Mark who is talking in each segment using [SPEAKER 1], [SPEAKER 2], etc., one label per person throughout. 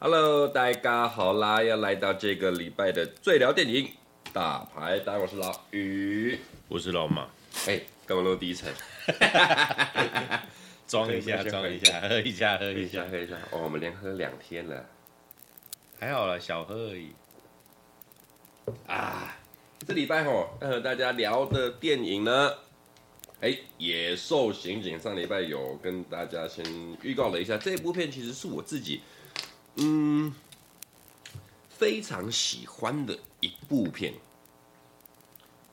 [SPEAKER 1] Hello，大家好啦！要来到这个礼拜的最聊电影大排档，我是老于，
[SPEAKER 2] 我是老马。
[SPEAKER 1] 哎，干嘛那么低沉？
[SPEAKER 2] 装一下，装一下，喝一下，喝一下，
[SPEAKER 1] 喝一下。哦，我们连喝两天了，
[SPEAKER 2] 还好啦，小喝而已。
[SPEAKER 1] 啊，这礼拜吼要和大家聊的电影呢，哎，《野兽刑警》上礼拜有跟大家先预告了一下，这部片其实是我自己。嗯，非常喜欢的一部片，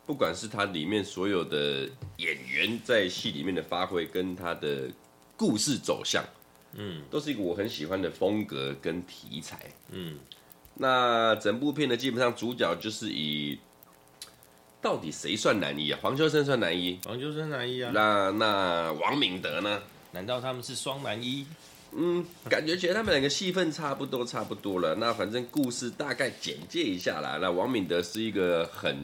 [SPEAKER 1] 不管是它里面所有的演员在戏里面的发挥，跟它的故事走向，嗯，都是一个我很喜欢的风格跟题材，嗯，那整部片呢，基本上主角就是以到底谁算男一啊？黄秋生算男一，
[SPEAKER 2] 黄秋生男一啊？
[SPEAKER 1] 那那王敏德呢？
[SPEAKER 2] 难道他们是双男一？
[SPEAKER 1] 嗯，感觉其实他们两个戏份差不多，差不多了。那反正故事大概简介一下啦。那王敏德是一个很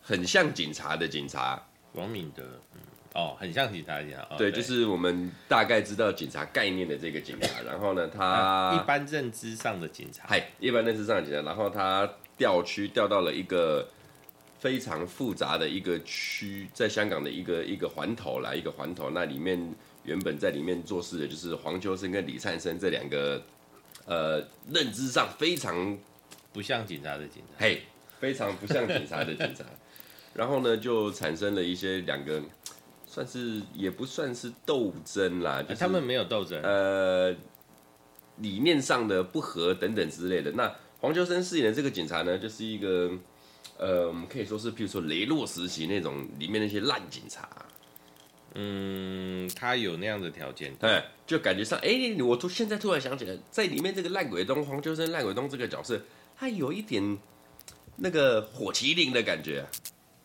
[SPEAKER 1] 很像警察的警察。
[SPEAKER 2] 王敏德，嗯，哦，很像警察的警察。
[SPEAKER 1] 对，就是我们大概知道警察概念的这个警察。然后呢，他、
[SPEAKER 2] 啊、一般认知上的警察，
[SPEAKER 1] 嗨，一般认知上的警察。然后他调区调到了一个非常复杂的一个区，在香港的一个一个环头来，一个环头那里面。原本在里面做事的就是黄秋生跟李灿生这两个，呃，认知上非常
[SPEAKER 2] 不像警察的警察，
[SPEAKER 1] 嘿，非常不像警察的警察。然后呢，就产生了一些两个，算是也不算是斗争啦，就是、
[SPEAKER 2] 他们没有斗争，
[SPEAKER 1] 呃，理念上的不合等等之类的。那黄秋生饰演的这个警察呢，就是一个，呃，我们可以说是，譬如说雷洛时期那种里面那些烂警察。
[SPEAKER 2] 嗯，他有那样的条件，
[SPEAKER 1] 对，就感觉上，哎、欸，我突现在突然想起来，在里面这个烂鬼东黄秋生烂鬼东这个角色，他有一点那个火麒麟的感觉。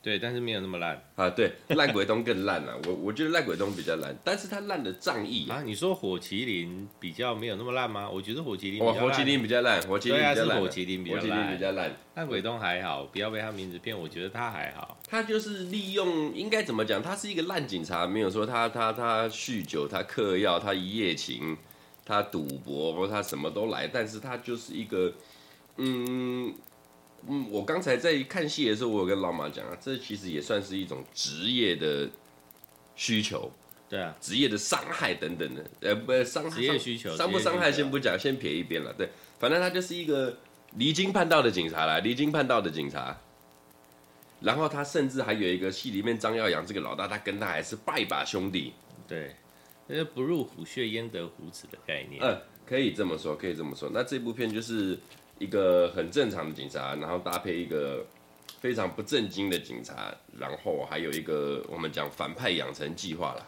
[SPEAKER 2] 对，但是没有那么烂
[SPEAKER 1] 啊。对，烂鬼东更烂了。我我觉得烂鬼东比较烂，但是他烂的仗义
[SPEAKER 2] 啊。你说火麒麟比较没有那么烂吗？我觉得火麒麟
[SPEAKER 1] 哦，火麒麟比较烂，火麒麟比
[SPEAKER 2] 较烂。是火麒麟比较烂，
[SPEAKER 1] 比较烂。
[SPEAKER 2] 烂鬼东还好，不要被他名字骗。我觉得他还好。
[SPEAKER 1] 他就是利用，应该怎么讲？他是一个烂警察，没有说他他他酗酒，他嗑药，他一夜情，他赌博，他什么都来。但是他就是一个，嗯。嗯，我刚才在看戏的时候，我有跟老马讲啊，这其实也算是一种职业的需求，
[SPEAKER 2] 对啊，
[SPEAKER 1] 职业的伤害等等的，呃，不，伤害，
[SPEAKER 2] 职业需求，
[SPEAKER 1] 伤不伤害先不讲，先撇一边了。对，反正他就是一个离经叛道的警察啦，离经叛道的警察。然后他甚至还有一个戏里面张耀扬这个老大，他跟他还是拜把兄弟。
[SPEAKER 2] 对，那个不入虎穴焉得虎子的概念。
[SPEAKER 1] 嗯，可以这么说，可以这么说。那这部片就是。一个很正常的警察，然后搭配一个非常不正经的警察，然后还有一个我们讲反派养成计划啦。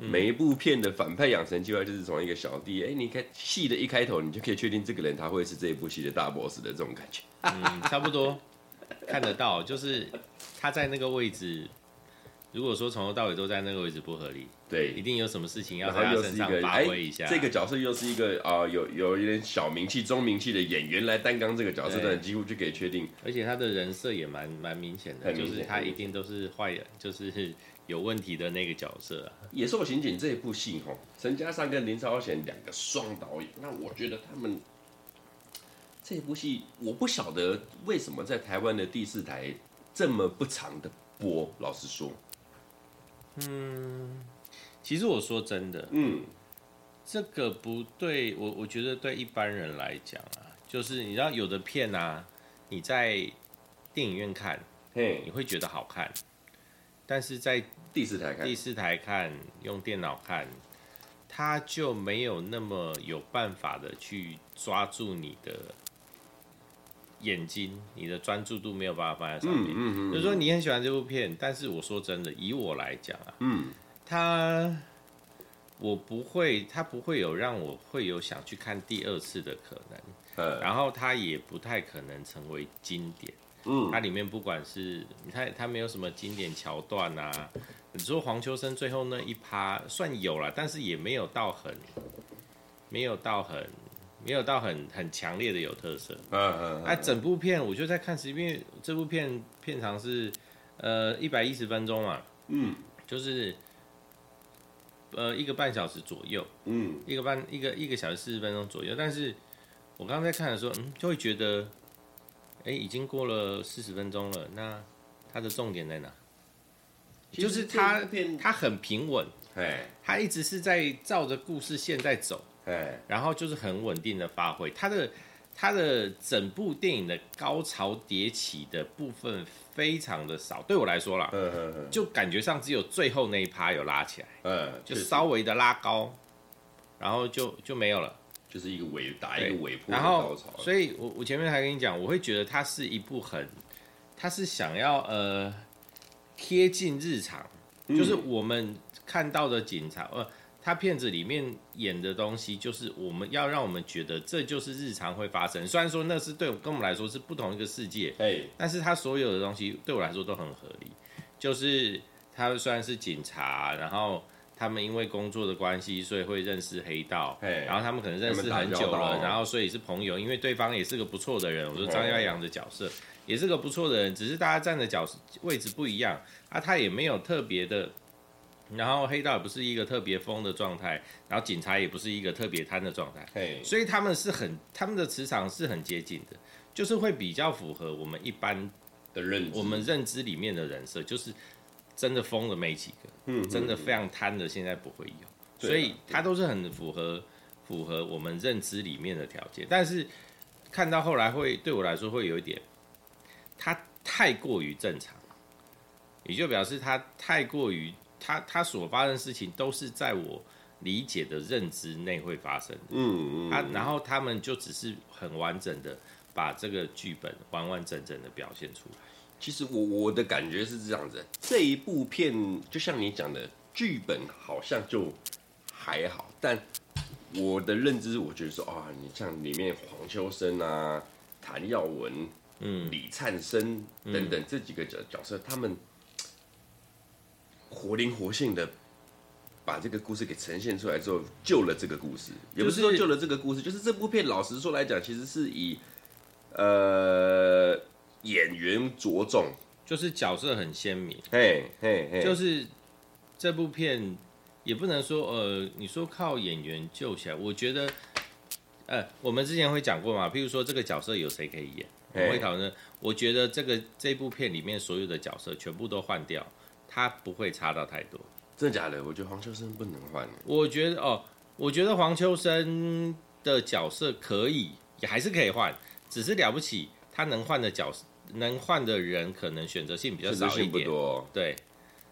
[SPEAKER 1] 嗯、每一部片的反派养成计划就是从一个小弟，哎，你看戏的一开头，你就可以确定这个人他会是这一部戏的大 boss 的这种感觉。
[SPEAKER 2] 嗯，差不多看得到，就是他在那个位置。如果说从头到尾都在那个位置不合理，
[SPEAKER 1] 对，
[SPEAKER 2] 一定有什么事情要在他身上发挥一下。
[SPEAKER 1] 这个角色又是一个啊、呃，有有一点小名气、中名气的演员来担纲这个角色，但几乎就可以确定。
[SPEAKER 2] 而且他的人设也蛮蛮明显的，就是他一定都是坏人，就是有问题的那个角色、啊。
[SPEAKER 1] 《野兽刑警》这一部戏，哈，陈嘉上跟林超贤两个双导演，那我觉得他们这部戏，我不晓得为什么在台湾的第四台这么不常的播。老实说。
[SPEAKER 2] 嗯，其实我说真的，嗯，这个不对我，我觉得对一般人来讲啊，就是你知道有的片啊，你在电影院看，嘿，你会觉得好看，但是在
[SPEAKER 1] 第四台看，
[SPEAKER 2] 第四台看，用电脑看，它就没有那么有办法的去抓住你的。眼睛，你的专注度没有办法放在上面。嗯嗯嗯、就是说你很喜欢这部片，但是我说真的，以我来讲啊，嗯，他我不会，他不会有让我会有想去看第二次的可能。嗯、然后他也不太可能成为经典。嗯，它里面不管是他，他没有什么经典桥段啊。你说黄秋生最后那一趴算有了，但是也没有到很，没有到很。没有到很很强烈的有特色。
[SPEAKER 1] 嗯嗯。
[SPEAKER 2] 哎，整部片我就在看，因为这部片片长是呃一百一十分钟嘛，
[SPEAKER 1] 嗯，
[SPEAKER 2] 就是呃一个半小时左右，
[SPEAKER 1] 嗯，
[SPEAKER 2] 一个半一个一个小时四十分钟左右。但是我刚刚在看的时候，嗯，就会觉得，哎，已经过了四十分钟了，那它的重点在哪？就是它它很平稳，
[SPEAKER 1] 哎，
[SPEAKER 2] 它一直是在照着故事线在走。
[SPEAKER 1] 哎，
[SPEAKER 2] 然后就是很稳定的发挥，它的它的整部电影的高潮迭起的部分非常的少，对我来说啦，
[SPEAKER 1] 嗯嗯嗯，
[SPEAKER 2] 就感觉上只有最后那一趴有拉起来，
[SPEAKER 1] 嗯，
[SPEAKER 2] 就稍微的拉高，然后就就没有了，
[SPEAKER 1] 就是一个尾打一个尾部
[SPEAKER 2] 然后，所以我我前面还跟你讲，我会觉得它是一部很，它是想要呃贴近日常，就是我们看到的警察呃。他片子里面演的东西，就是我们要让我们觉得这就是日常会发生。虽然说那是对跟我们来说是不同一个世界，但是他所有的东西对我来说都很合理。就是他虽然是警察，然后他们因为工作的关系，所以会认识黑道，然后他们可能认识很久了，然后所以是朋友，因为对方也是个不错的人。我说张耀扬的角色也是个不错的人，只是大家站的角位置不一样啊，他也没有特别的。然后黑道也不是一个特别疯的状态，然后警察也不是一个特别贪的状态.所以他们是很他们的磁场是很接近的，就是会比较符合我们一般
[SPEAKER 1] 的认知，
[SPEAKER 2] 我们认知里面的人设，就是真的疯的没几个，嗯，真的非常贪的现在不会有，所以他都是很符合符合我们认知里面的条件，但是看到后来会对我来说会有一点，他太过于正常，也就表示他太过于。他他所发生的事情都是在我理解的认知内会发生的，
[SPEAKER 1] 嗯嗯，
[SPEAKER 2] 他然后他们就只是很完整的把这个剧本完完整整的表现出来。
[SPEAKER 1] 其实我我的感觉是这样子，这一部片就像你讲的，剧本好像就还好，但我的认知我觉得说啊，你像里面黄秋生啊、谭耀文、嗯、李灿森等等这几个角角色，他们。活灵活现的把这个故事给呈现出来之后，救了这个故事，也不是说救了这个故事，就是这部片老实说来讲，其实是以呃演员着重，
[SPEAKER 2] 就是角色很鲜明，
[SPEAKER 1] 嘿嘿嘿，
[SPEAKER 2] 就是这部片也不能说呃，你说靠演员救起来，我觉得呃，我们之前会讲过嘛，譬如说这个角色有谁可以演，我会讨论，我觉得这个这部片里面所有的角色全部都换掉。他不会差到太多，
[SPEAKER 1] 真的假的？我觉得黄秋生不能换。
[SPEAKER 2] 我觉得哦，我觉得黄秋生的角色可以，也还是可以换，只是了不起，他能换的角色，能换的人可能选择性比较少一点。
[SPEAKER 1] 不多。
[SPEAKER 2] 对，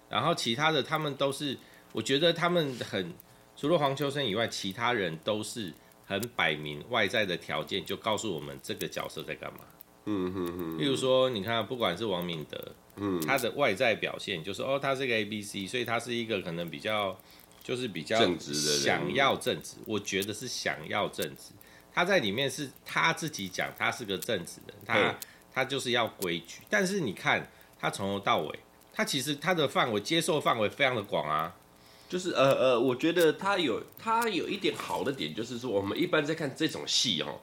[SPEAKER 2] 然后其他的他们都是，我觉得他们很，除了黄秋生以外，其他人都是很摆明外在的条件，就告诉我们这个角色在干嘛。
[SPEAKER 1] 嗯哼哼。
[SPEAKER 2] 例如说，你看，不管是王敏德。
[SPEAKER 1] 嗯，
[SPEAKER 2] 他的外在表现就是哦，他是个 A B C，所以他是一个可能比较，就是比较
[SPEAKER 1] 正直的人，
[SPEAKER 2] 想要正直。我觉得是想要正直。他在里面是他自己讲，他是个正直的，他他就是要规矩。但是你看他从头到尾，他其实他的范围接受范围非常的广啊。
[SPEAKER 1] 就是呃呃，我觉得他有他有一点好的点，就是说我们一般在看这种戏哦。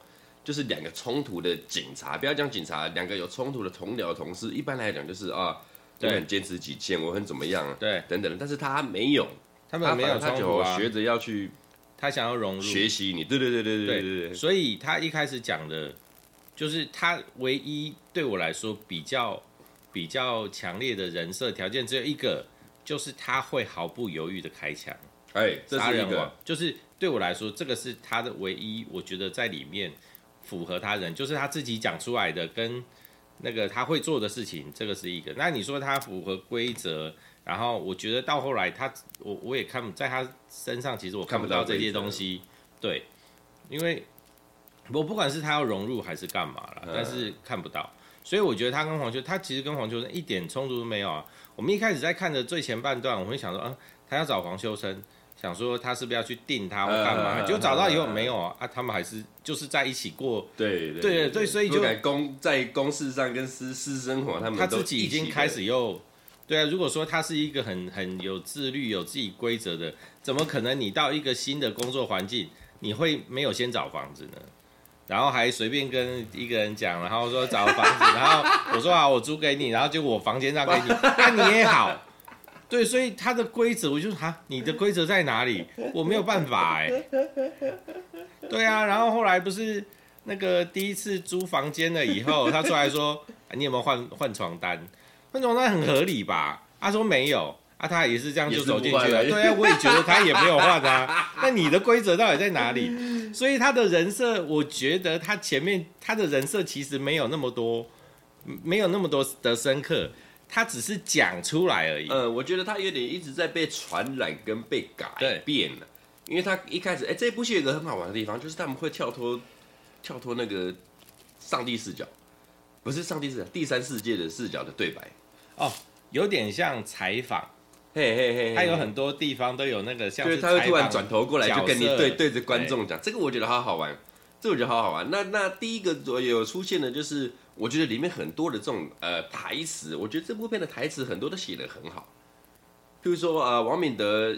[SPEAKER 1] 就是两个冲突的警察，不要讲警察，两个有冲突的同僚同事，一般来讲就是啊，我很坚持己见，我很怎么样，
[SPEAKER 2] 对，
[SPEAKER 1] 等等。但是他没有，
[SPEAKER 2] 他们没有冲突啊，
[SPEAKER 1] 学着要去，
[SPEAKER 2] 他想要融入
[SPEAKER 1] 学习你，对对对对对对对，对。
[SPEAKER 2] 所以他一开始讲的，就是他唯一对我来说比较比较强烈的人设条件只有一个，就是他会毫不犹豫的开枪，
[SPEAKER 1] 哎，
[SPEAKER 2] 杀人王，就是对我来说，这个是他的唯一，我觉得在里面。符合他人，就是他自己讲出来的，跟那个他会做的事情，这个是一个。那你说他符合规则，然后我觉得到后来他，我我也看在他身上，其实我看不到这些东西。对，因为我不管是他要融入还是干嘛了，但是看不到。所以我觉得他跟黄秋，他其实跟黄秋生一点冲突都没有啊。我们一开始在看的最前半段，我会想说，啊，他要找黄秋生。想说他是不是要去定他或干嘛？结果找到以后没有啊，啊，他们还是就是在一起过。
[SPEAKER 1] 对对
[SPEAKER 2] 对对，所以就
[SPEAKER 1] 公在公事上跟私私生活，他们
[SPEAKER 2] 他自己已经开始又对啊。如果说他是一个很很有自律、有自己规则的，怎么可能你到一个新的工作环境，你会没有先找房子呢？然后还随便跟一个人讲，然后说找个房子，然后我说好，我租给你，然后结果我房间让给你，那 你也好。对，所以他的规则，我就说啊，你的规则在哪里？我没有办法哎。对啊，然后后来不是那个第一次租房间了以后，他出来说，你有没有换换床单？换床单很合理吧？他说没有，啊，他也是这样就走进去了。对啊，我也觉得他也没有换啊。那你的规则到底在哪里？所以他的人设，我觉得他前面他的人设其实没有那么多，没有那么多的深刻。他只是讲出来而已。
[SPEAKER 1] 呃，我觉得他有点一直在被传染跟被改变了，因为他一开始，哎、欸，这部戏有个很好玩的地方，就是他们会跳脱跳脱那个上帝视角，不是上帝视角，第三世界的视角的对白。
[SPEAKER 2] 哦，有点像采访，
[SPEAKER 1] 嘿嘿嘿，
[SPEAKER 2] 他有很多地方都有那个像，
[SPEAKER 1] 对，他会突然转头过来就跟你对对着观众讲，这个我觉得好好玩，这个我觉得好好玩。那那第一个有出现的就是。我觉得里面很多的这种呃台词，我觉得这部片的台词很多都写得很好。譬如说啊、呃，王敏德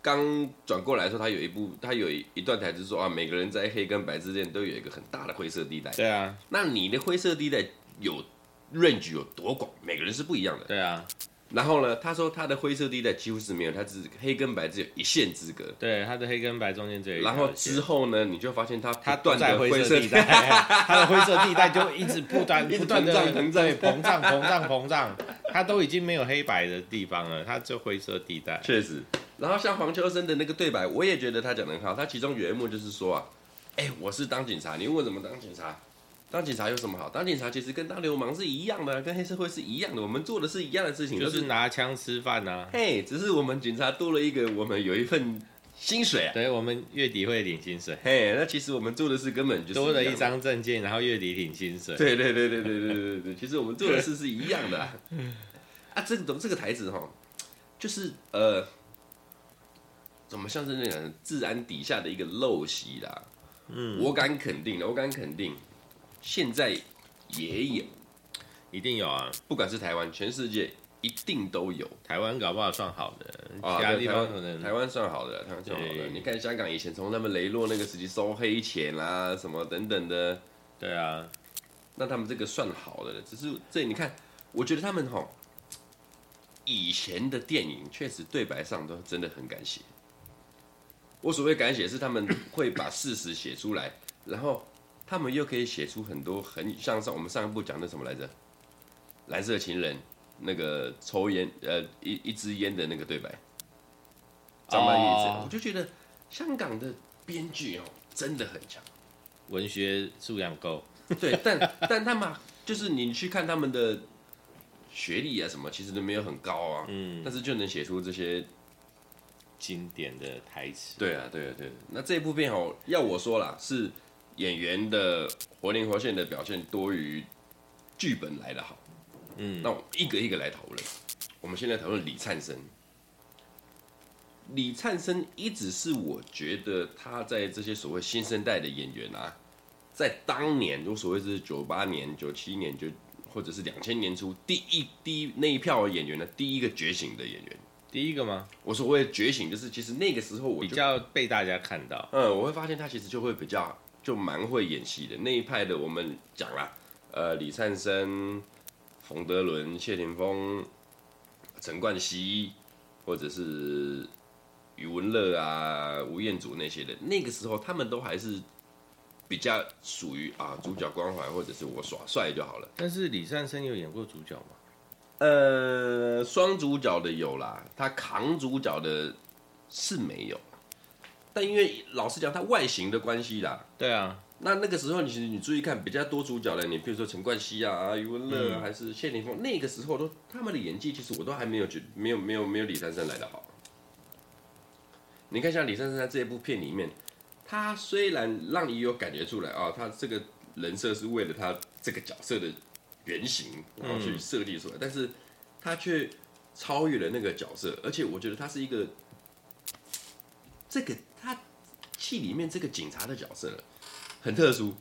[SPEAKER 1] 刚转过来的时候，他有一部，他有一段台词说啊，每个人在黑跟白之间都有一个很大的灰色地带。
[SPEAKER 2] 对啊，
[SPEAKER 1] 那你的灰色地带有 range 有多广？每个人是不一样的。
[SPEAKER 2] 对啊。
[SPEAKER 1] 然后呢，他说他的灰色地带几乎是没有，他只是黑跟白只有一线之隔。
[SPEAKER 2] 对，他的黑跟白中间只有一线。
[SPEAKER 1] 然后之后呢，你就发现他
[SPEAKER 2] 他断在灰色地带，他的灰色地带就一直不断 不断的膨胀膨胀膨胀膨胀，他都已经没有黑白的地方了，他就灰色地带。
[SPEAKER 1] 确实。然后像黄秋生的那个对白，我也觉得他讲得很好。他其中有一幕就是说啊，哎，我是当警察，你问我怎么当警察？当警察有什么好？当警察其实跟当流氓是一样的，跟黑社会是一样的。我们做的是一样的事情，
[SPEAKER 2] 就是拿枪吃饭呐、啊。
[SPEAKER 1] 嘿，只是我们警察多了一个，我们有一份薪水啊。
[SPEAKER 2] 对，我们月底会领薪水。
[SPEAKER 1] 嘿，那其实我们做的事根本就是
[SPEAKER 2] 多了一张证件，然后月底领薪水。
[SPEAKER 1] 对对对对对对对对，其实我们做的事是一样的啊。啊，这种这个台词哈，就是呃，怎么像是那种治安底下的一个陋习啦？嗯，我敢肯定的，我敢肯定。现在也有，
[SPEAKER 2] 一定有啊！
[SPEAKER 1] 不管是台湾，全世界一定都有。
[SPEAKER 2] 台湾搞不好算好的，
[SPEAKER 1] 啊、其他地方可能台湾算好的，台湾算好的。你看香港以前从他们雷洛那个时期收黑钱啊，什么等等的，
[SPEAKER 2] 对啊，
[SPEAKER 1] 那他们这个算好的，只是这你看，我觉得他们吼，以前的电影确实对白上都真的很敢写。我所谓敢写，是他们会把事实写出来，然后。他们又可以写出很多很像上我们上一部讲的什么来着？蓝色情人那个抽烟呃一一支烟的那个对白，张曼玉，oh. 我就觉得香港的编剧哦真的很强，
[SPEAKER 2] 文学素养够。
[SPEAKER 1] 对，但 但他们就是你去看他们的学历啊什么，其实都没有很高啊，嗯，但是就能写出这些
[SPEAKER 2] 经典的台词。
[SPEAKER 1] 对啊，对啊，对啊。那这部片哦，要我说啦是。演员的活灵活现的表现多于剧本来的好，嗯，那我们一个一个来讨论。我们现在讨论李灿森。李灿森一直是我觉得他在这些所谓新生代的演员啊，在当年，就所谓是九八年、九七年就或者是两千年初第一第一那一票演员的第一个觉醒的演员。
[SPEAKER 2] 第一个吗？
[SPEAKER 1] 我所谓觉醒，就是其实那个时候我
[SPEAKER 2] 比较被大家看到。
[SPEAKER 1] 嗯，我会发现他其实就会比较。就蛮会演戏的那一派的，我们讲啦，呃，李灿森、冯德伦、谢霆锋、陈冠希，或者是余文乐啊、吴彦祖那些的，那个时候他们都还是比较属于啊主角光环，或者是我耍帅就好了。
[SPEAKER 2] 但是李灿森有演过主角吗？
[SPEAKER 1] 呃，双主角的有啦，他扛主角的是没有。但因为老实讲，他外形的关系啦，
[SPEAKER 2] 对啊，
[SPEAKER 1] 那那个时候你其实你注意看比较多主角的，你比如说陈冠希啊、啊余文乐啊，还是谢霆锋，那个时候都他们的演技，其实我都还没有觉没有没有没有李珊珊来的好。你看像李珊珊在这一部片里面，他虽然让你有感觉出来啊、哦，他这个人设是为了他这个角色的原型然后去设计出来，嗯、但是他却超越了那个角色，而且我觉得他是一个这个。戏里面这个警察的角色很特殊，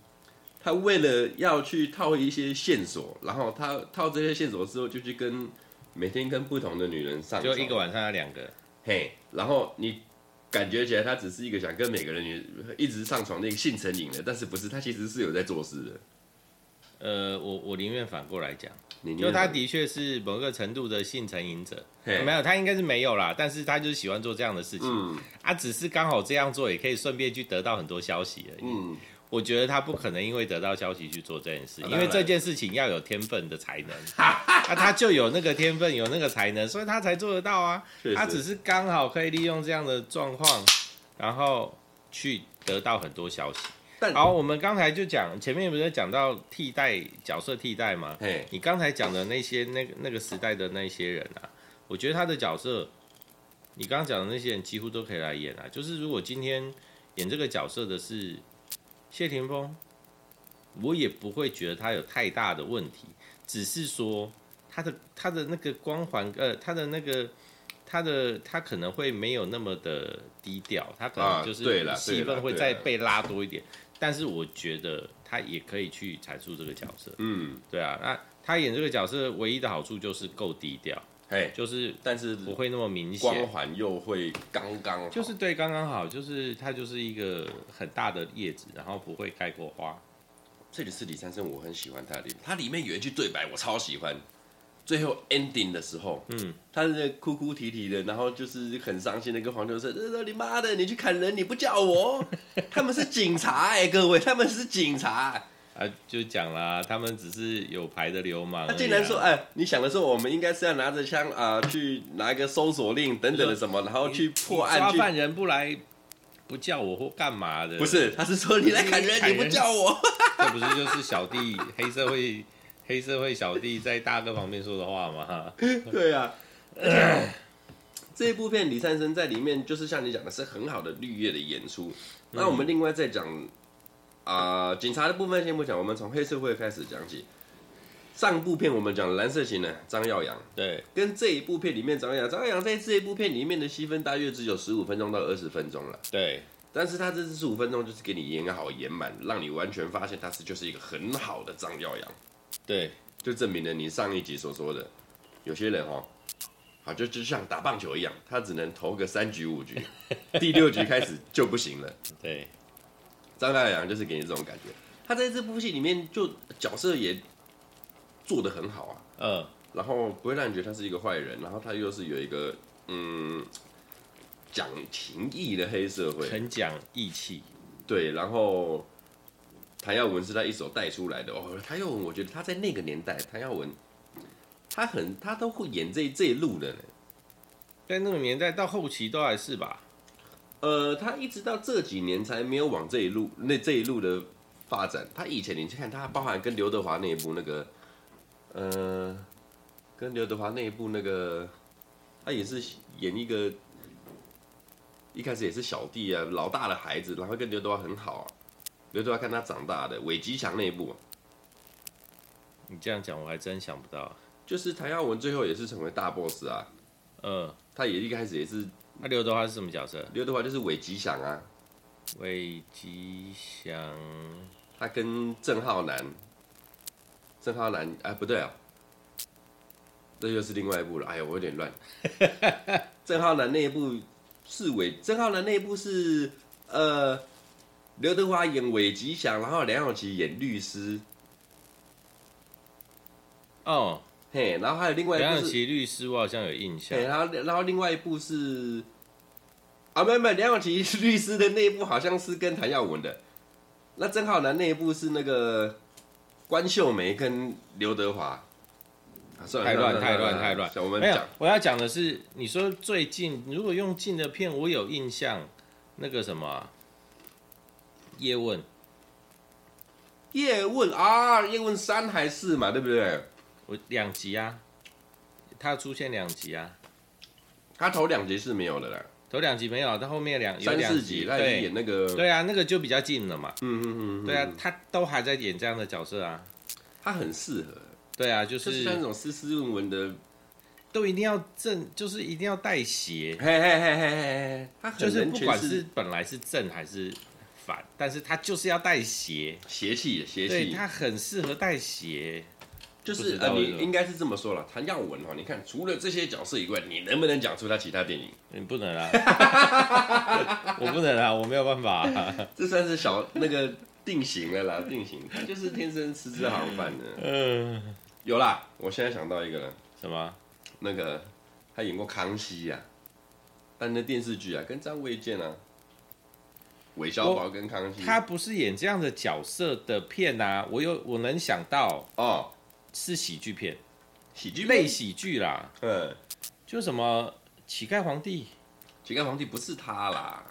[SPEAKER 1] 他为了要去套一些线索，然后他套这些线索之后，就去跟每天跟不同的女人上，
[SPEAKER 2] 就一个晚上要两个，
[SPEAKER 1] 嘿，然后你感觉起来他只是一个想跟每个人女一直上床的一个性成瘾的，但是不是他其实是有在做事的。
[SPEAKER 2] 呃，我我宁愿反过来讲，
[SPEAKER 1] 你
[SPEAKER 2] 就他的确是某个程度的性成瘾者，没有他应该是没有啦，但是他就是喜欢做这样的事情，
[SPEAKER 1] 嗯。
[SPEAKER 2] 啊，只是刚好这样做也可以顺便去得到很多消息而已。
[SPEAKER 1] 嗯，
[SPEAKER 2] 我觉得他不可能因为得到消息去做这件事，
[SPEAKER 1] 啊
[SPEAKER 2] 因为这件事情要有天分的才能，啊，他就有那个天分，有那个才能，所以他才做得到啊。他只是刚好可以利用这样的状况，然后去得到很多消息。
[SPEAKER 1] 但
[SPEAKER 2] 好，我们刚才就讲前面不是讲到替代角色替代吗？
[SPEAKER 1] 嘿，
[SPEAKER 2] 你刚才讲的那些那个那个时代的那些人啊，我觉得他的角色，你刚刚讲的那些人几乎都可以来演啊。就是如果今天演这个角色的是谢霆锋，我也不会觉得他有太大的问题，只是说他的他的那个光环，呃，他的那个他的他可能会没有那么的低调，他可能就是戏份
[SPEAKER 1] 会
[SPEAKER 2] 再被拉多一点。但是我觉得他也可以去阐述这个角色，
[SPEAKER 1] 嗯，
[SPEAKER 2] 对啊，那他演这个角色唯一的好处就是够低调，
[SPEAKER 1] 嘿，
[SPEAKER 2] 就是
[SPEAKER 1] 但是
[SPEAKER 2] 不会那么明显。
[SPEAKER 1] 光
[SPEAKER 2] 显，
[SPEAKER 1] 环又会刚刚好，
[SPEAKER 2] 就是对刚刚好，就是他就是一个很大的叶子，然后不会盖过花。
[SPEAKER 1] 这里是李珊珊，我很喜欢他的，他里面有一句对白我超喜欢，最后 ending 的时候，
[SPEAKER 2] 嗯，
[SPEAKER 1] 他是哭哭啼啼的，然后就是很伤心的跟黄秋生说：“你妈的，你去砍人，你不叫我？他们是警察哎、欸，各位，他们是警察。”
[SPEAKER 2] 啊，就讲啦，他们只是有牌的流氓、啊。
[SPEAKER 1] 他竟然说：“哎，你想的时候，我们应该是要拿着枪啊，去拿一个搜索令等等的什么，然后去破案。”
[SPEAKER 2] 抓犯人不来，不叫我或干嘛的？
[SPEAKER 1] 不是，他是说你来砍人，你不叫我。
[SPEAKER 2] 这不是就是小弟黑社会黑社会小弟在大哥旁边说的话吗？
[SPEAKER 1] 对啊。这一部片李灿森在里面，就是像你讲的，是很好的绿叶的演出。那我们另外再讲。啊、呃，警察的部分先不讲，我们从黑社会开始讲起。上部片我们讲蓝色型的张耀扬，
[SPEAKER 2] 对，跟
[SPEAKER 1] 这一部片里面张耀扬，张耀扬在这一部片里面的戏份大约只有十五分钟到二十分钟了。
[SPEAKER 2] 对，
[SPEAKER 1] 但是他这十五分钟就是给你演好演满，让你完全发现他是就是一个很好的张耀扬。
[SPEAKER 2] 对，
[SPEAKER 1] 就证明了你上一集所说的，有些人哦，好就就像打棒球一样，他只能投个三局五局，第六局开始就不行了。
[SPEAKER 2] 对。
[SPEAKER 1] 张大阳就是给你这种感觉，他在这部戏里面就角色也做得很好啊，
[SPEAKER 2] 嗯，
[SPEAKER 1] 然后不会让你觉得他是一个坏人，然后他又是有一个嗯讲情义的黑社会，
[SPEAKER 2] 很讲义气，
[SPEAKER 1] 对，然后谭耀文是他一手带出来的哦，谭耀文我觉得他在那个年代，谭耀文他很他都会演这这一路的呢，
[SPEAKER 2] 在那个年代到后期都还是吧。
[SPEAKER 1] 呃，他一直到这几年才没有往这一路那这一路的发展。他以前你去看他，包含跟刘德华那一部那个，呃，跟刘德华那一部那个，他也是演一个，一开始也是小弟啊，老大的孩子，然后跟刘德华很好啊。刘德华看他长大的，韦吉祥那一部，
[SPEAKER 2] 你这样讲我还真想不到。
[SPEAKER 1] 就是谭耀文最后也是成为大 boss 啊。
[SPEAKER 2] 嗯，
[SPEAKER 1] 他也一开始也是。
[SPEAKER 2] 那刘德华是什么角色？
[SPEAKER 1] 刘德华就是韦吉祥啊，
[SPEAKER 2] 韦吉祥，
[SPEAKER 1] 他跟郑浩南，郑浩南哎不对啊，这又是另外一部了。哎呀，我有点乱。郑浩南那一部是韦，郑浩南那一部是呃，刘德华演韦吉祥，然后梁咏琪演律师。
[SPEAKER 2] 哦。
[SPEAKER 1] 嘿，然后还有另外一部是
[SPEAKER 2] 梁咏琪律师，我好像有印象。
[SPEAKER 1] 然后然后另外一部是啊，没有没有，梁咏琪律师的那一部好像是跟谭耀文的。那郑浩南那一部是那个关秀梅跟刘德华。啊、
[SPEAKER 2] 太乱太乱太乱！
[SPEAKER 1] 我们
[SPEAKER 2] 没有，我要讲的是，你说最近如果用近的片，我有印象，那个什么叶问。
[SPEAKER 1] 叶问啊，叶问三还是嘛，对不对？
[SPEAKER 2] 我两集啊，他出现两集啊，
[SPEAKER 1] 他头两集是没有的啦，
[SPEAKER 2] 头两集没有，他后面两
[SPEAKER 1] 三四集他演那个，
[SPEAKER 2] 对啊，那个就比较近了嘛，
[SPEAKER 1] 嗯嗯嗯，
[SPEAKER 2] 对啊，他都还在演这样的角色啊，
[SPEAKER 1] 他很适合，
[SPEAKER 2] 对啊，就是、
[SPEAKER 1] 就是像那种斯斯文文的，
[SPEAKER 2] 都一定要正，就是一定要带邪，
[SPEAKER 1] 嘿嘿嘿嘿嘿，他
[SPEAKER 2] 就是不管是本来是正还是反，但是他就是要带邪，
[SPEAKER 1] 邪气邪气，
[SPEAKER 2] 对他很适合带邪。
[SPEAKER 1] 就是呃，你应该是这么说了。谭耀文哈，你看除了这些角色以外，你能不能讲出他其他电影？
[SPEAKER 2] 你不能啊，我不能啊，我没有办法、啊。
[SPEAKER 1] 这算是小那个定型了啦，定型，他就是天生吃这行饭的。嗯，有啦，我现在想到一个人，
[SPEAKER 2] 什么？
[SPEAKER 1] 那个他演过康熙呀、啊，但那电视剧啊，跟张卫健啊。韦小宝跟康熙，
[SPEAKER 2] 他不是演这样的角色的片啊，我有我能想到哦，是喜剧片，
[SPEAKER 1] 喜剧
[SPEAKER 2] 类喜剧啦，嗯，就什么乞丐皇帝，
[SPEAKER 1] 乞丐皇帝不是他啦，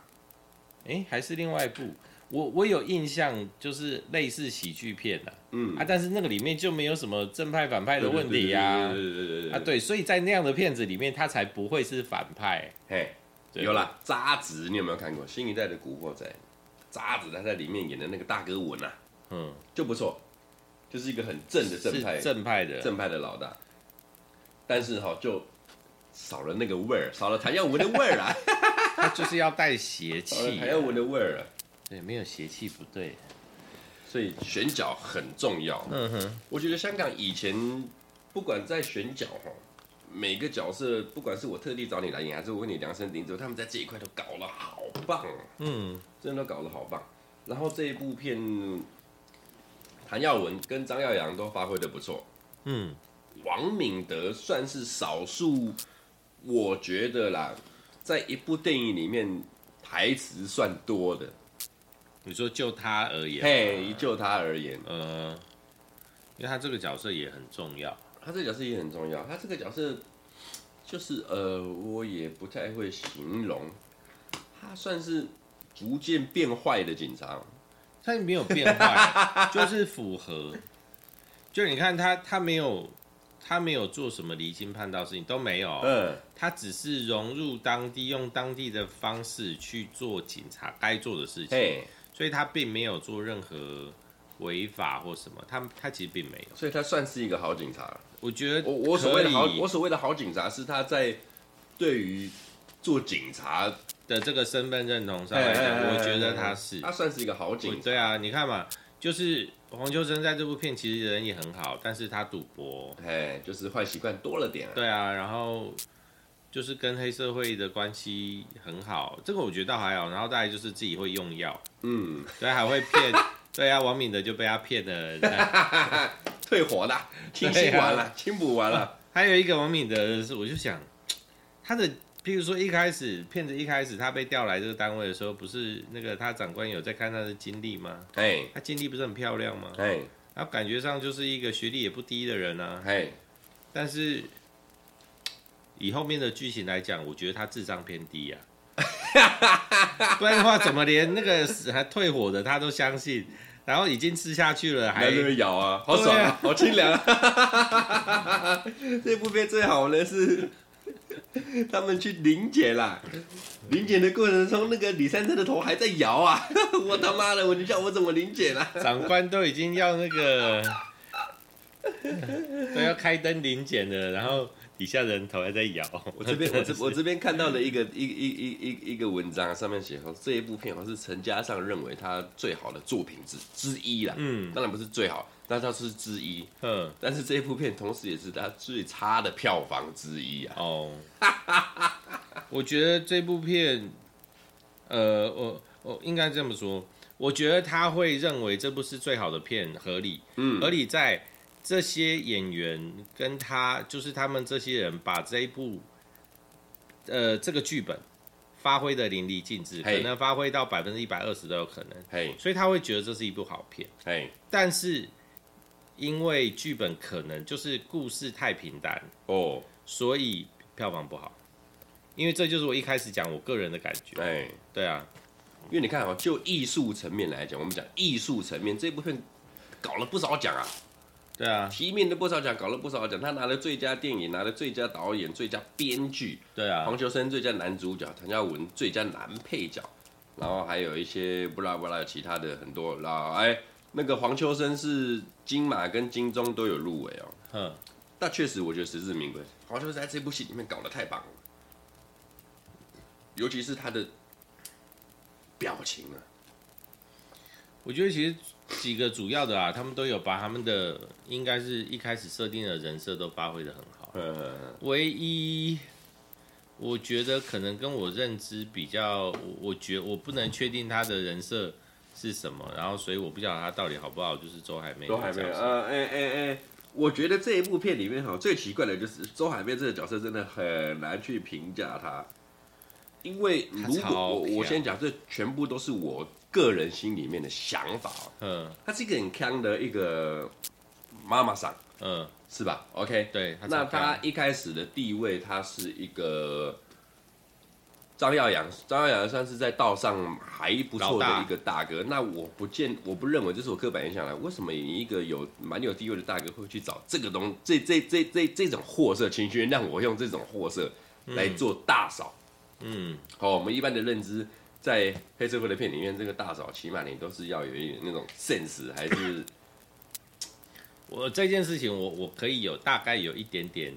[SPEAKER 2] 哎、欸，还是另外一部，我我有印象，就是类似喜剧片的，嗯。啊，但是那个里面就没有什么正派反派的问题呀，对对对对对。啊，对，所以在那样的片子里面，他才不会是反派，嘿。
[SPEAKER 1] 有啦，渣子，你有没有看过新一代的古惑仔？渣子他在里面演的那个大哥文啊，嗯，就不错，就是一个很正的正派，
[SPEAKER 2] 正派的
[SPEAKER 1] 正派的老大。但是哈，就少了那个味儿，少了谭耀文的味儿啊。
[SPEAKER 2] 他就是要带邪气，
[SPEAKER 1] 谭耀文的味儿啊。
[SPEAKER 2] 对，没有邪气不对。
[SPEAKER 1] 所以选角很重要。嗯哼，我觉得香港以前不管在选角哈。每个角色，不管是我特地找你来演，还是我为你量身定做，他们在这一块都搞得好棒，嗯，真的都搞得好棒。然后这一部片，谭耀文跟张耀扬都发挥的不错，嗯，王敏德算是少数，我觉得啦，在一部电影里面台词算多的。
[SPEAKER 2] 你说就他而言，
[SPEAKER 1] 嘿，就他而言，
[SPEAKER 2] 呃，因为他这个角色也很重要。
[SPEAKER 1] 他这个角色也很重要，他这个角色 就是呃，我也不太会形容，他算是逐渐变坏的警察，
[SPEAKER 2] 他也没有变坏，就是符合，就你看他，他没有，他没有做什么离经叛道事情都没有，嗯，他只是融入当地，用当地的方式去做警察该做的事情，所以他并没有做任何违法或什么，他他其实并没有，
[SPEAKER 1] 所以他算是一个好警察。
[SPEAKER 2] 我觉得
[SPEAKER 1] 我我所谓的好，我所谓的好警察是他在对于做警察
[SPEAKER 2] 的这个身份认同上来讲，我觉得他是
[SPEAKER 1] 他算是一个好警察。
[SPEAKER 2] 对啊，你看嘛，就是黄秋生在这部片其实人也很好，但是他赌博，
[SPEAKER 1] 哎，就是坏习惯多了点。
[SPEAKER 2] 对啊，然后就是跟黑社会的关系很好，这个我觉得倒还好。然后再来就是自己会用药，嗯，对，还会骗。对啊，王敏德就被他骗了，
[SPEAKER 1] 退火的，清洗完了，清补完了。
[SPEAKER 2] 还有一个王敏德是，我就想 他的，譬如说一开始骗子一开始他被调来这个单位的时候，不是那个他长官有在看他的经历吗？哎，他经历不是很漂亮吗？哎，然后感觉上就是一个学历也不低的人啊。哎，但是以后面的剧情来讲，我觉得他智商偏低呀。不然的话，怎么连那个还退火的他都相信？然后已经吃下去了，还在
[SPEAKER 1] 那边咬啊，好爽啊，好清凉啊！这部片最好的是 他们去临检啦，临检的过程中，那个李三特的头还在摇啊！我他妈的，我你叫我怎么临检啊？
[SPEAKER 2] 长官都已经要那个都要开灯临检了，然后。底下人头还在摇。
[SPEAKER 1] 我这边我这我这边看到了一个一一一一一个文章，上面写说这一部片好像是陈嘉上认为他最好的作品之之一啦。嗯，当然不是最好，但他是之一。嗯，但是这一部片同时也是他最差的票房之一啊。哦，
[SPEAKER 2] 我觉得这部片，呃，我我应该这么说，我觉得他会认为这部是最好的片，合理。嗯，合理在。这些演员跟他，就是他们这些人，把这一部，呃，这个剧本发挥的淋漓尽致，可能发挥到百分之一百二十都有可能。嘿，所以他会觉得这是一部好片。嘿，但是因为剧本可能就是故事太平淡哦，所以票房不好。因为这就是我一开始讲我个人的感觉。哎，对啊，
[SPEAKER 1] 因为你看啊，就艺术层面来讲，我们讲艺术层面，这部片搞了不少奖啊。
[SPEAKER 2] 对啊，
[SPEAKER 1] 提名了不少奖，搞了不少奖。他拿了最佳电影，拿了最佳导演、最佳编剧。
[SPEAKER 2] 对啊，
[SPEAKER 1] 黄秋生最佳男主角，谭耀文最佳男配角，然后还有一些不拉不拉其他的很多。然后哎，那个黄秋生是金马跟金钟都有入围哦。嗯，那确实我觉得实至名归。黄秋生在这部戏里面搞得太棒了，尤其是他的表情啊。
[SPEAKER 2] 我觉得其实几个主要的啊，他们都有把他们的应该是一开始设定的人设都发挥的很好。
[SPEAKER 1] 嗯，
[SPEAKER 2] 唯一我觉得可能跟我认知比较，我我觉我不能确定他的人设是什么，然后所以我不晓得他到底好不好，就是周海媚。
[SPEAKER 1] 周海媚，呃，哎哎哎，我觉得这一部片里面哈最奇怪的就是周海媚这个角色真的很难去评价他，因为如果我我先讲，这全部都是我。个人心里面的想法，嗯，他是一个很强的一个妈妈桑，嗯，是吧？OK，
[SPEAKER 2] 对，
[SPEAKER 1] 那他一开始的地位，他是一个张耀扬，张耀扬算是在道上还不错的一个大哥。大那我不见，我不认为这是我刻板印象来。为什么你一个有蛮有地位的大哥会去找这个东这这这这这种货色？情绪让我用这种货色来做大嫂，嗯，好，我们一般的认知。在黑社会的片里面，这个大嫂起码你都是要有一点那种 sense，还是
[SPEAKER 2] 我这件事情我，我我可以有大概有一点点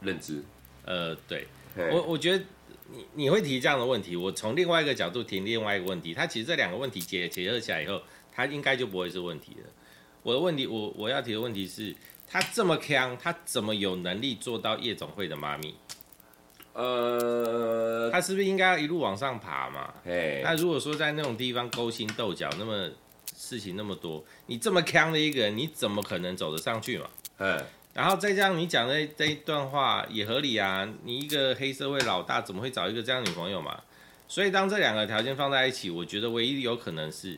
[SPEAKER 1] 认知。
[SPEAKER 2] 呃，对我我觉得你你会提这样的问题，我从另外一个角度提另外一个问题，他其实这两个问题结结合起来以后，他应该就不会是问题了。我的问题，我我要提的问题是，他这么强，他怎么有能力做到夜总会的妈咪？呃，他是不是应该要一路往上爬嘛？哎，那如果说在那种地方勾心斗角，那么事情那么多，你这么强的一个人，你怎么可能走得上去嘛？嗯，然后再加上你讲的这一段话也合理啊，你一个黑社会老大怎么会找一个这样女朋友嘛？所以当这两个条件放在一起，我觉得唯一有可能是。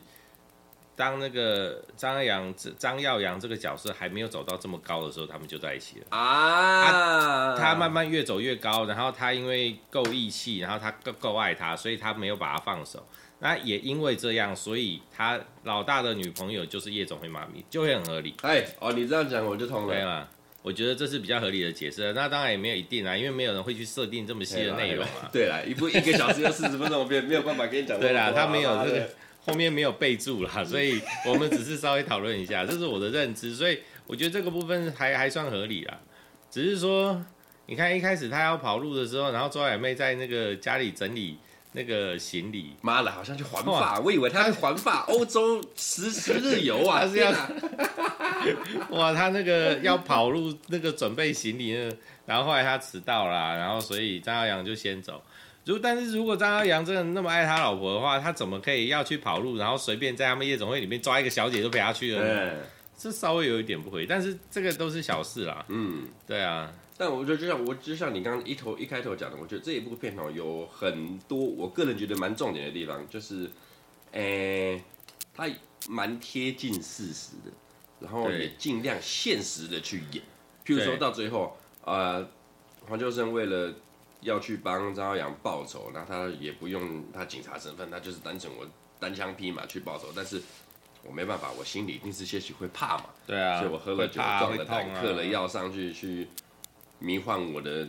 [SPEAKER 2] 当那个张耀扬、张耀扬这个角色还没有走到这么高的时候，他们就在一起了啊。他慢慢越走越高，然后他因为够义气，然后他够够爱他，所以他没有把他放手。那也因为这样，所以他老大的女朋友就是夜总会妈咪，就会很合理。
[SPEAKER 1] 哎，哦，你这样讲我就通了。
[SPEAKER 2] 对嘛？我觉得这是比较合理的解释。那当然也没有一定啊，因为没有人会去设定这么细的内容啊。
[SPEAKER 1] 对啦，一部一个小时要四十分钟，我没没有办法跟你讲。
[SPEAKER 2] 对啦，他没有这个。后面没有备注啦，所以我们只是稍微讨论一下，这是我的认知，所以我觉得这个部分还还算合理啦。只是说，你看一开始他要跑路的时候，然后周海媚在那个家里整理那个行李，
[SPEAKER 1] 妈的，好像去环法，我以为他是环法欧洲十十日游啊，他是要，
[SPEAKER 2] 哇，他那个要跑路那个准备行李，然后后来他迟到啦，然后所以张耀扬就先走。如但是如果张朝阳真的那么爱他老婆的话，他怎么可以要去跑路，然后随便在他们夜总会里面抓一个小姐就陪他去了呢？嗯、这稍微有一点不合理，但是这个都是小事啦。嗯，对啊。
[SPEAKER 1] 但我觉得就像我就像你刚刚一头一开头讲的，我觉得这一部片哦有很多我个人觉得蛮重点的地方，就是，诶、欸，他蛮贴近事实的，然后也尽量现实的去演。譬如说到最后，呃，黄秋生为了。要去帮张耀扬报仇，那他也不用他警察身份，他就是单纯我单枪匹马去报仇。但是我没办法，我心里一定是些许会怕嘛。
[SPEAKER 2] 对啊，
[SPEAKER 1] 所以我喝了酒，撞了胆，嗑了药上去，去迷幻我的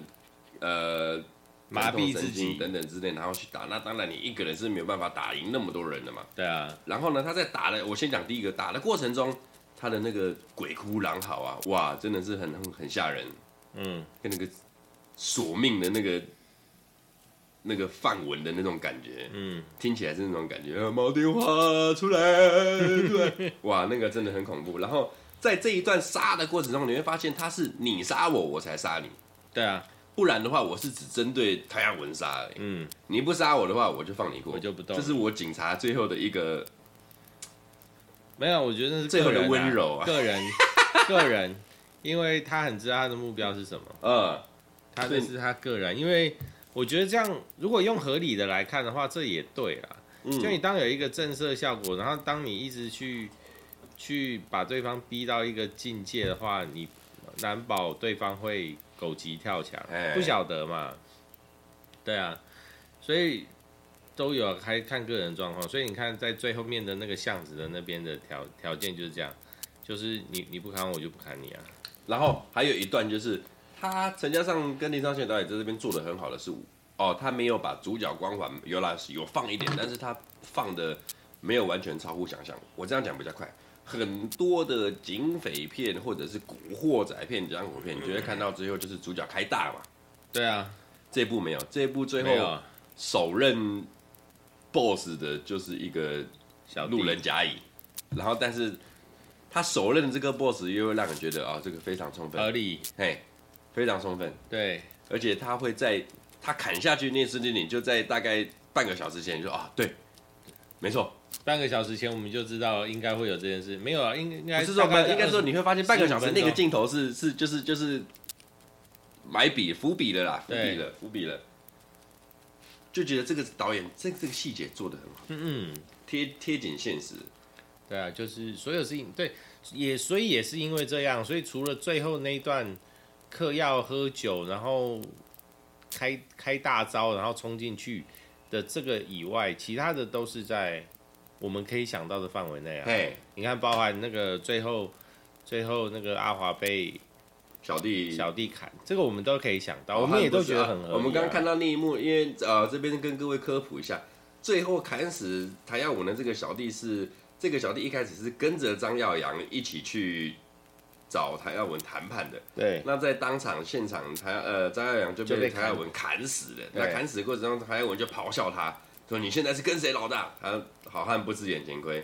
[SPEAKER 1] 呃
[SPEAKER 2] 麻痹神经
[SPEAKER 1] 等等之类，然后去打。那当然，你一个人是没有办法打赢那么多人的嘛。
[SPEAKER 2] 对啊。
[SPEAKER 1] 然后呢，他在打的，我先讲第一个打的过程中，他的那个鬼哭狼嚎啊，哇，真的是很很吓人。嗯，跟那个。索命的那个那个范文的那种感觉，嗯，听起来是那种感觉。猫电话出来，对，哇，那个真的很恐怖。然后在这一段杀的过程中，你会发现他是你杀我，我才杀你。
[SPEAKER 2] 对啊，
[SPEAKER 1] 不然的话，我是只针对太阳文杀而已。嗯，你不杀我的话，我就放你过，
[SPEAKER 2] 我就不动。
[SPEAKER 1] 这是我警察最后的一个，
[SPEAKER 2] 没有，我觉得是
[SPEAKER 1] 最后的温柔啊，
[SPEAKER 2] 个人，个人，因为他很知道他的目标是什么。嗯。他这是他个人，因为我觉得这样，如果用合理的来看的话，这也对啦。就你当有一个震慑效果，然后当你一直去去把对方逼到一个境界的话，你难保对方会狗急跳墙，不晓得嘛？对啊，所以都有还看个人状况。所以你看，在最后面的那个巷子的那边的条条件就是这样，就是你你不砍我，我就不砍你啊。
[SPEAKER 1] 然后还有一段就是。他陈嘉上跟林超贤导演在这边做的很好的是，哦，他没有把主角光环有啦，有放一点，但是他放的没有完全超乎想象。我这样讲比较快，很多的警匪片或者是古惑仔片、江湖片，你就会看到最后就是主角开大嘛。
[SPEAKER 2] 对啊，
[SPEAKER 1] 这部没有，这部最后首任 boss 的就是一个小路人甲乙。然后但是他首任这个 boss 又会让人觉得啊、哦，这个非常充分，
[SPEAKER 2] 合理，
[SPEAKER 1] 嘿，非常充分，
[SPEAKER 2] 对，
[SPEAKER 1] 而且他会在他砍下去那瞬间，你就在大概半个小时前就说啊，对，没错，
[SPEAKER 2] 半个小时前我们就知道应该会有这件事，没有啊，应应该
[SPEAKER 1] 不是说应该说你会发现半个小时那个镜头是是就是就是埋笔伏笔了啦，伏笔了，伏笔了。就觉得这个导演这这个细节做的很好，嗯嗯，贴贴紧现实，
[SPEAKER 2] 对啊，就是所有事情对，也所以也是因为这样，所以除了最后那一段嗑药喝酒，然后开开大招，然后冲进去的这个以外，其他的都是在我们可以想到的范围内啊。
[SPEAKER 1] 对，
[SPEAKER 2] 你看，包含那个最后最后那个阿华被。
[SPEAKER 1] 小弟
[SPEAKER 2] 小弟砍这个我们都可以想到，我们也都觉得很合理、啊。
[SPEAKER 1] 我们刚刚看到那一幕，因为呃这边跟各位科普一下，最后砍死谭耀文的这个小弟是这个小弟一开始是跟着张耀扬一起去找谭耀文谈判的。
[SPEAKER 2] 对。
[SPEAKER 1] 那在当场现场，谭呃张耀扬就被谭耀文砍死了。那砍死的过程中，谭耀文就咆哮他说：“你现在是跟谁老大？”他好汉不吃眼前亏，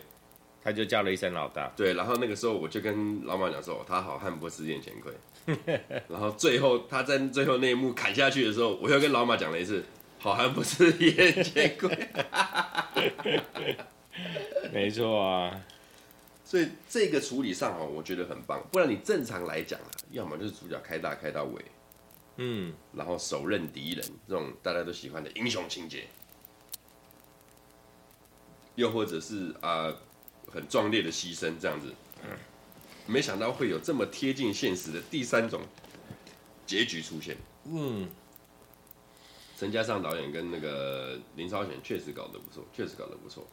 [SPEAKER 2] 他就叫了一声老大。
[SPEAKER 1] 对，然后那个时候我就跟老马讲说：“他好汉不吃眼前亏。” 然后最后他在最后那一幕砍下去的时候，我又跟老马讲了一次：“好汉不吃眼前亏。”
[SPEAKER 2] 没错啊，
[SPEAKER 1] 所以这个处理上哦，我觉得很棒。不然你正常来讲啊，要么就是主角开大开到尾，嗯，然后手刃敌人这种大家都喜欢的英雄情节，又或者是啊、呃、很壮烈的牺牲这样子。没想到会有这么贴近现实的第三种结局出现。嗯，陈嘉上导演跟那个林超贤确实搞得不错，确实搞得不错。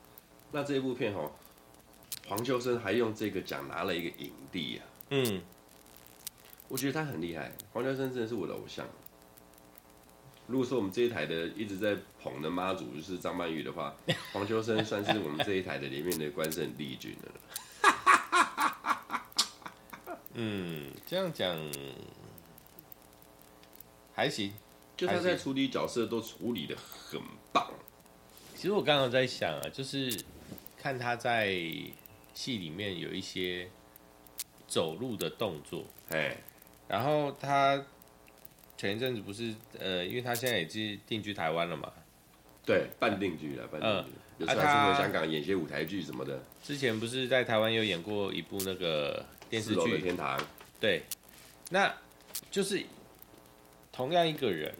[SPEAKER 1] 那这一部片哦，黄秋生还用这个奖拿了一个影帝啊。嗯，我觉得他很厉害。黄秋生真的是我的偶像。如果说我们这一台的一直在捧的妈祖就是张曼玉的话，黄秋生算是我们这一台的里面的关圣帝君了。
[SPEAKER 2] 嗯，这样讲还行，
[SPEAKER 1] 就他在处理角色都处理的很棒。
[SPEAKER 2] 其实我刚刚在想啊，就是看他在戏里面有一些走路的动作，哎，然后他前一阵子不是呃，因为他现在也是定居台湾了嘛，
[SPEAKER 1] 对，半定居了，半定居，有时候还是回香港演些舞台剧什么的。
[SPEAKER 2] 之前不是在台湾有演过一部那个。电视
[SPEAKER 1] 剧。天堂，
[SPEAKER 2] 对，那就是同样一个人，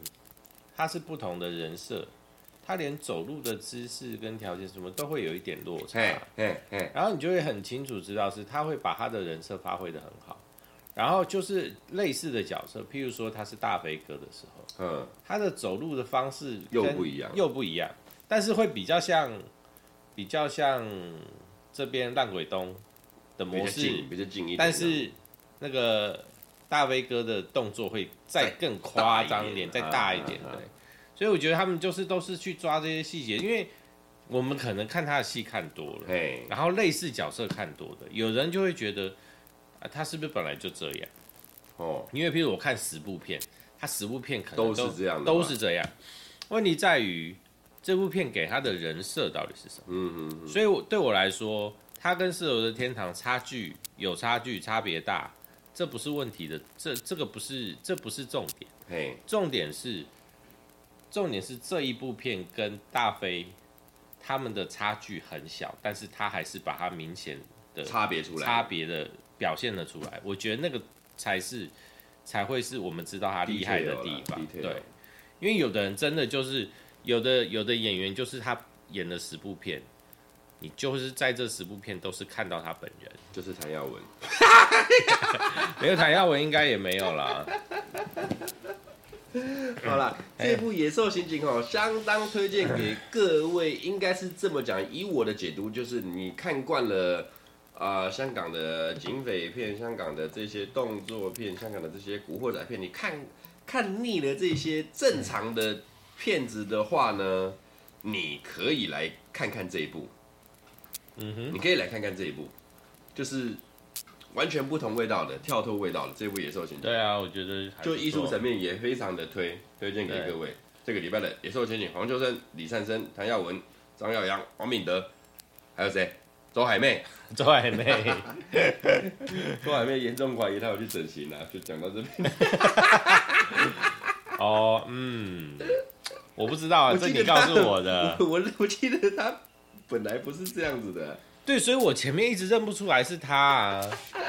[SPEAKER 2] 他是不同的人设，他连走路的姿势跟条件什么都会有一点落差，然后你就会很清楚知道是他会把他的人设发挥的很好，然后就是类似的角色，譬如说他是大飞哥的时候，嗯，他的走路的方式
[SPEAKER 1] 又不一样，
[SPEAKER 2] 又不一样，但是会比较像，比较像这边烂鬼东。的模式
[SPEAKER 1] 比较，比较近一点，
[SPEAKER 2] 但是那个大飞哥的动作会再更夸张一点，再大一点，对。所以我觉得他们就是都是去抓这些细节，因为我们可能看他的戏看多了，然后类似角色看多的，有人就会觉得啊，他是不是本来就这样？哦，因为譬如我看十部片，他十部片可能
[SPEAKER 1] 都，都是这样，
[SPEAKER 2] 都是这样。问题在于这部片给他的人设到底是什么？嗯嗯嗯。所以我对我来说。他跟《四楼的天堂》差距有差距，差别大，这不是问题的，这这个不是，这不是重点。嘿，重点是，重点是这一部片跟大飞他们的差距很小，但是他还是把它明显的
[SPEAKER 1] 差别出来，
[SPEAKER 2] 差别的表现了出来。我觉得那个才是才会是我们知道他厉害的地方。对，因为有的人真的就是有的有的演员就是他演了十部片。你就是在这十部片都是看到他本人，
[SPEAKER 1] 就是谭耀文，
[SPEAKER 2] 没有谭耀文应该也没有啦。
[SPEAKER 1] 好了，这部《野兽刑警》哦，相当推荐给各位，应该是这么讲。以我的解读，就是你看惯了啊、呃，香港的警匪片、香港的这些动作片、香港的这些古惑仔片，你看看腻了这些正常的片子的话呢，你可以来看看这一部。嗯哼，你可以来看看这一部，就是完全不同味道的、跳脱味道的这部《野兽刑警》。
[SPEAKER 2] 对啊，我觉得
[SPEAKER 1] 就艺术层面也非常的推推荐给各位。这个礼拜的《野兽刑警》，黄秋生、李灿生、谭耀文、张耀扬、王敏德，还有谁？周海媚，
[SPEAKER 2] 周海媚，
[SPEAKER 1] 周海媚严重怀疑他有去整形啊，就讲到这边。
[SPEAKER 2] 哦，嗯，我不知道啊，这你告诉我的。
[SPEAKER 1] 我我，我记得他本来不是这样子的。
[SPEAKER 2] 对，所以我前面一直认不出来是他啊，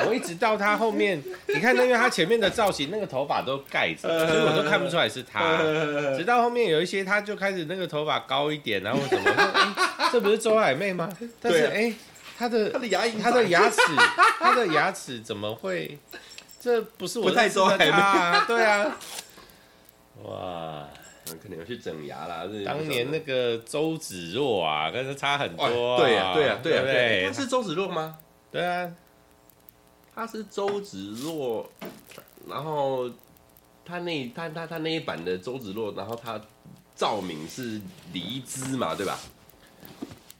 [SPEAKER 2] 我一直到他后面，你看，因为他前面的造型，那个头发都盖着，所以我都看不出来是他。直到后面有一些，他就开始那个头发高一点，然后什么，哎，这不是周海媚吗？但是哎，他的
[SPEAKER 1] 他的牙龈，
[SPEAKER 2] 他的牙齿，他的牙齿怎么会？这不是我
[SPEAKER 1] 太周海媚
[SPEAKER 2] 啊？对啊，哇。
[SPEAKER 1] 可能要去整牙啦。
[SPEAKER 2] 当年那个周芷若啊，跟他差很多啊。
[SPEAKER 1] 对呀，对呀，对呀，
[SPEAKER 2] 对。
[SPEAKER 1] 他是周芷若吗？
[SPEAKER 2] 对啊，
[SPEAKER 1] 他是周芷若。然后他那他他他那一版的周芷若，然后他赵敏是黎姿嘛，对吧？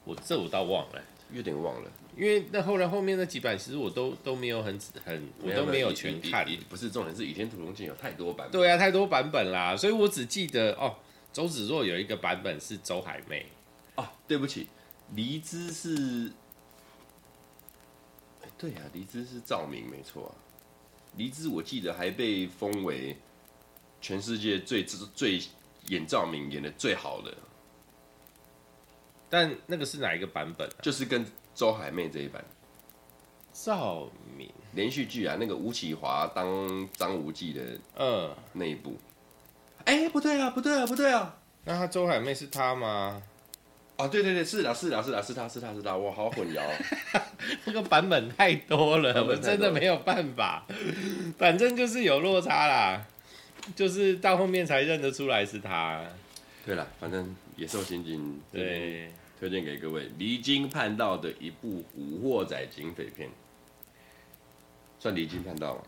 [SPEAKER 2] 我这我倒忘了，
[SPEAKER 1] 有点忘了。
[SPEAKER 2] 因为那后来后面那几版，其实我都都没有很很，我都没有全看。
[SPEAKER 1] 不是重点是《倚天屠龙记》有太多版本。
[SPEAKER 2] 对啊，太多版本啦，所以我只记得哦，周芷若有一个版本是周海媚。
[SPEAKER 1] 哦，对不起，黎姿是，对啊，黎姿是赵明，没错啊。黎姿我记得还被封为全世界最最演赵明演的最好的。
[SPEAKER 2] 但那个是哪一个版本啊？
[SPEAKER 1] 就是跟。周海媚这一版，
[SPEAKER 2] 赵敏。
[SPEAKER 1] 连续剧啊，那个吴启华当张无忌的，嗯，那一部，哎、欸，不对啊，不对啊，不对啊，
[SPEAKER 2] 那他周海媚是他吗？
[SPEAKER 1] 啊，对对对，是的，是的，是的，是他是他是他，我好混淆，
[SPEAKER 2] 这个版本太多了，我真的没有办法，反正就是有落差啦，就是到后面才认得出来是他。
[SPEAKER 1] 对了，反正野兽刑警
[SPEAKER 2] 对。
[SPEAKER 1] 推荐给各位离经叛道的一部古惑仔警匪片，算离经叛道吗？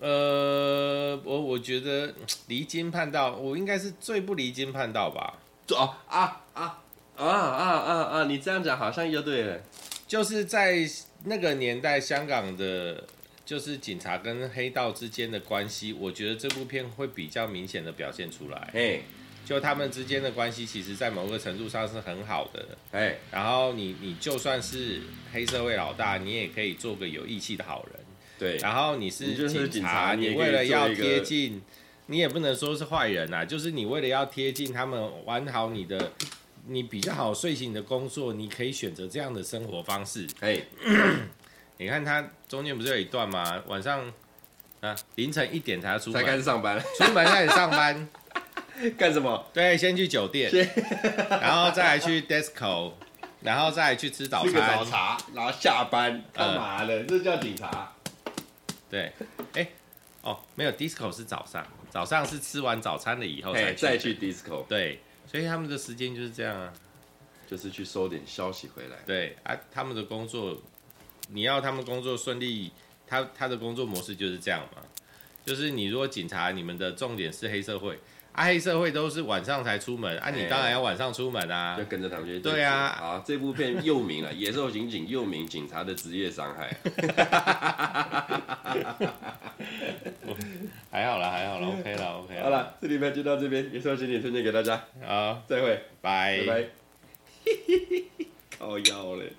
[SPEAKER 2] 呃，我我觉得 离经叛道，我应该是最不离经叛道吧。
[SPEAKER 1] 哦啊啊啊啊啊啊！你这样讲好像又对了，
[SPEAKER 2] 就是在那个年代，香港的，就是警察跟黑道之间的关系，我觉得这部片会比较明显的表现出来。
[SPEAKER 1] 嘿。
[SPEAKER 2] 就他们之间的关系，其实，在某个程度上是很好的。
[SPEAKER 1] 哎，
[SPEAKER 2] 然后你你就算是黑社会老大，你也可以做个有义气的好人。
[SPEAKER 1] 对。
[SPEAKER 2] 然后你是警察，你为了要贴近，你也不能说是坏人呐，就是你为了要贴近他们，玩好你的，你比较好睡醒的工作，你可以选择这样的生活方式。
[SPEAKER 1] 哎，
[SPEAKER 2] 你看他中间不是有一段吗？晚上啊，凌晨一点才要出门，
[SPEAKER 1] 才开始上班，
[SPEAKER 2] 出门开始上班。
[SPEAKER 1] 干什么？
[SPEAKER 2] 对，先去酒店，然后再来去 disco，然后再来去吃早餐，
[SPEAKER 1] 吃个早茶，然后下班干嘛了？嗯、这叫警察。
[SPEAKER 2] 对，哎，哦，没有 disco 是早上，早上是吃完早餐了以后才去
[SPEAKER 1] 再去 disco。
[SPEAKER 2] 对，所以他们的时间就是这样啊，
[SPEAKER 1] 就是去收点消息回来。
[SPEAKER 2] 对啊，他们的工作，你要他们工作顺利，他他的工作模式就是这样嘛，就是你如果警察，你们的重点是黑社会。啊，黑社会都是晚上才出门啊，你当然要晚上出门啊，
[SPEAKER 1] 就跟着他们去。
[SPEAKER 2] 对啊，
[SPEAKER 1] 啊，这部片又名了《野兽刑警》，又名《警察的职业伤害》。
[SPEAKER 2] 还好啦，还好啦，OK 啦，OK 了。
[SPEAKER 1] 好了，这礼拜就到这边，《野兽刑警》推荐给大家。
[SPEAKER 2] 好，
[SPEAKER 1] 再会，
[SPEAKER 2] 拜
[SPEAKER 1] 拜拜。靠腰嘞。